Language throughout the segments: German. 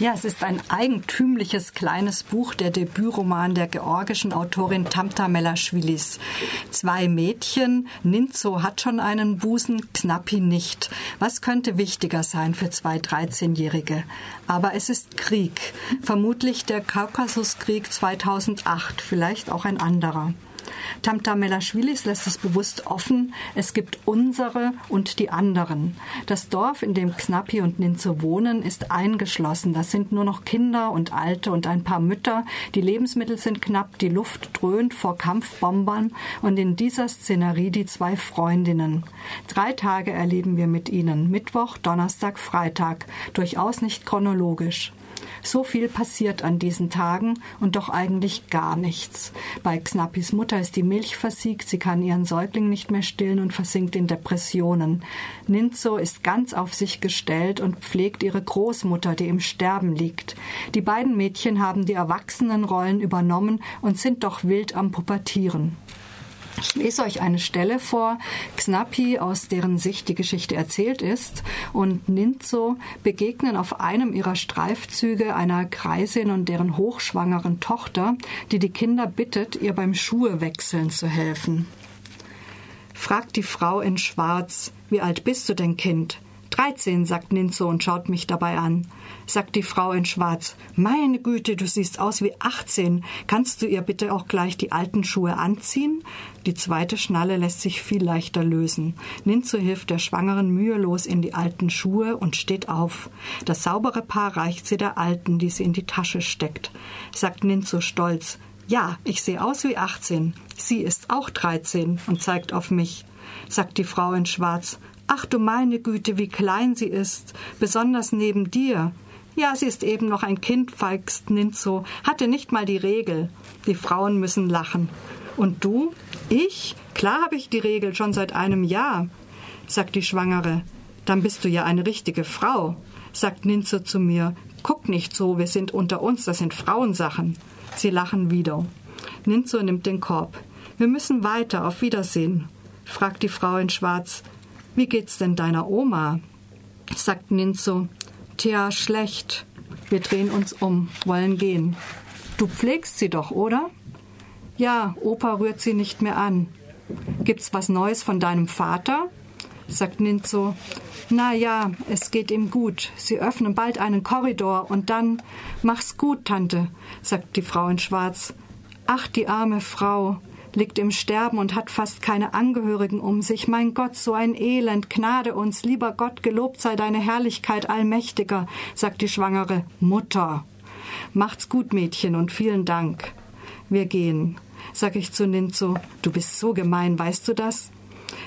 Ja, es ist ein eigentümliches kleines Buch, der Debütroman der georgischen Autorin Tamta Melaschwilis. Zwei Mädchen, Ninzo hat schon einen Busen, Knappi nicht. Was könnte wichtiger sein für zwei 13-Jährige? Aber es ist Krieg. Vermutlich der Kaukasuskrieg 2008, vielleicht auch ein anderer. Tamta Melaschwilis lässt es bewusst offen, es gibt unsere und die anderen. Das Dorf, in dem Knappi und Ninze wohnen, ist eingeschlossen. Das sind nur noch Kinder und Alte und ein paar Mütter. Die Lebensmittel sind knapp, die Luft dröhnt vor Kampfbombern und in dieser Szenerie die zwei Freundinnen. Drei Tage erleben wir mit ihnen. Mittwoch, Donnerstag, Freitag. Durchaus nicht chronologisch. So viel passiert an diesen Tagen und doch eigentlich gar nichts. Bei Knappis Mutter ist die Milch versiegt, sie kann ihren Säugling nicht mehr stillen und versinkt in Depressionen. Ninzo ist ganz auf sich gestellt und pflegt ihre Großmutter, die im Sterben liegt. Die beiden Mädchen haben die Erwachsenenrollen übernommen und sind doch wild am Pubertieren. Ich lese euch eine Stelle vor, Xnapi, aus deren Sicht die Geschichte erzählt ist, und Ninzo begegnen auf einem ihrer Streifzüge einer Kreisin und deren hochschwangeren Tochter, die die Kinder bittet, ihr beim Schuhewechseln zu helfen. Fragt die Frau in Schwarz, wie alt bist du denn, Kind? Dreizehn, sagt Ninzo und schaut mich dabei an. Sagt die Frau in Schwarz, meine Güte, du siehst aus wie achtzehn. Kannst du ihr bitte auch gleich die alten Schuhe anziehen? Die zweite Schnalle lässt sich viel leichter lösen. Ninzo hilft der Schwangeren mühelos in die alten Schuhe und steht auf. Das saubere Paar reicht sie der Alten, die sie in die Tasche steckt. Sagt Ninzo stolz, ja, ich sehe aus wie achtzehn. Sie ist auch dreizehn und zeigt auf mich. Sagt die Frau in Schwarz, Ach du meine Güte, wie klein sie ist, besonders neben dir. Ja, sie ist eben noch ein Kind, feigst Ninzo, hatte nicht mal die Regel. Die Frauen müssen lachen. Und du? Ich? Klar habe ich die Regel schon seit einem Jahr, sagt die Schwangere. Dann bist du ja eine richtige Frau, sagt Ninzo zu mir. Guck nicht so, wir sind unter uns, das sind Frauensachen. Sie lachen wieder. Ninzo nimmt den Korb. Wir müssen weiter, auf Wiedersehen, fragt die Frau in Schwarz. Wie geht's denn deiner Oma? sagt Ninzo. Tja, schlecht. Wir drehen uns um, wollen gehen. Du pflegst sie doch, oder? Ja, Opa rührt sie nicht mehr an. Gibt's was Neues von deinem Vater? sagt Ninzo. Na ja, es geht ihm gut. Sie öffnen bald einen Korridor und dann mach's gut, Tante, sagt die Frau in Schwarz. Ach, die arme Frau liegt im Sterben und hat fast keine Angehörigen um sich. Mein Gott, so ein Elend, gnade uns, lieber Gott, gelobt sei deine Herrlichkeit, Allmächtiger, sagt die Schwangere. Mutter. Macht's gut, Mädchen, und vielen Dank. Wir gehen. Sag ich zu Ninzo, du bist so gemein, weißt du das?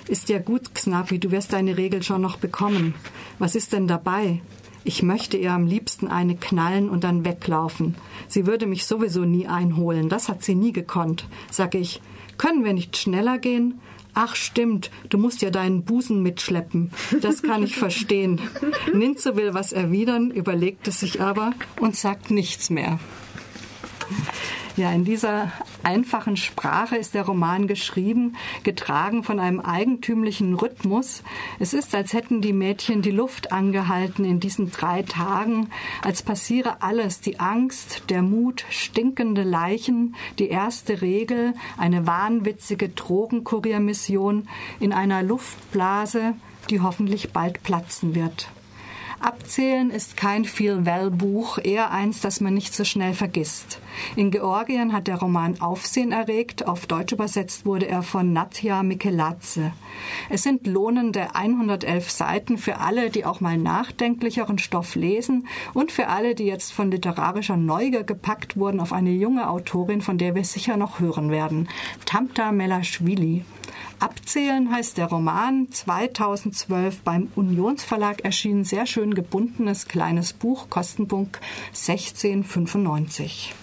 Ist ja gut, Xnapi, du wirst deine Regel schon noch bekommen. Was ist denn dabei? Ich möchte ihr am liebsten eine knallen und dann weglaufen. Sie würde mich sowieso nie einholen, das hat sie nie gekonnt. Sag ich, können wir nicht schneller gehen? Ach stimmt, du musst ja deinen Busen mitschleppen. Das kann ich verstehen. Ninze will was erwidern, überlegt es sich aber und sagt nichts mehr. Ja, in dieser einfachen Sprache ist der Roman geschrieben, getragen von einem eigentümlichen Rhythmus. Es ist, als hätten die Mädchen die Luft angehalten in diesen drei Tagen, als passiere alles, die Angst, der Mut, stinkende Leichen, die erste Regel, eine wahnwitzige Drogenkuriermission in einer Luftblase, die hoffentlich bald platzen wird. Abzählen ist kein Feel-Well-Buch, eher eins, das man nicht so schnell vergisst. In Georgien hat der Roman Aufsehen erregt, auf Deutsch übersetzt wurde er von Natja Mikeladze. Es sind lohnende 111 Seiten für alle, die auch mal nachdenklicheren Stoff lesen und für alle, die jetzt von literarischer Neugier gepackt wurden auf eine junge Autorin, von der wir sicher noch hören werden, Tamta Melaschwili. Abzählen heißt der Roman, 2012 beim Unionsverlag erschienen, sehr schön gebundenes kleines Buch, Kostenpunkt 1695.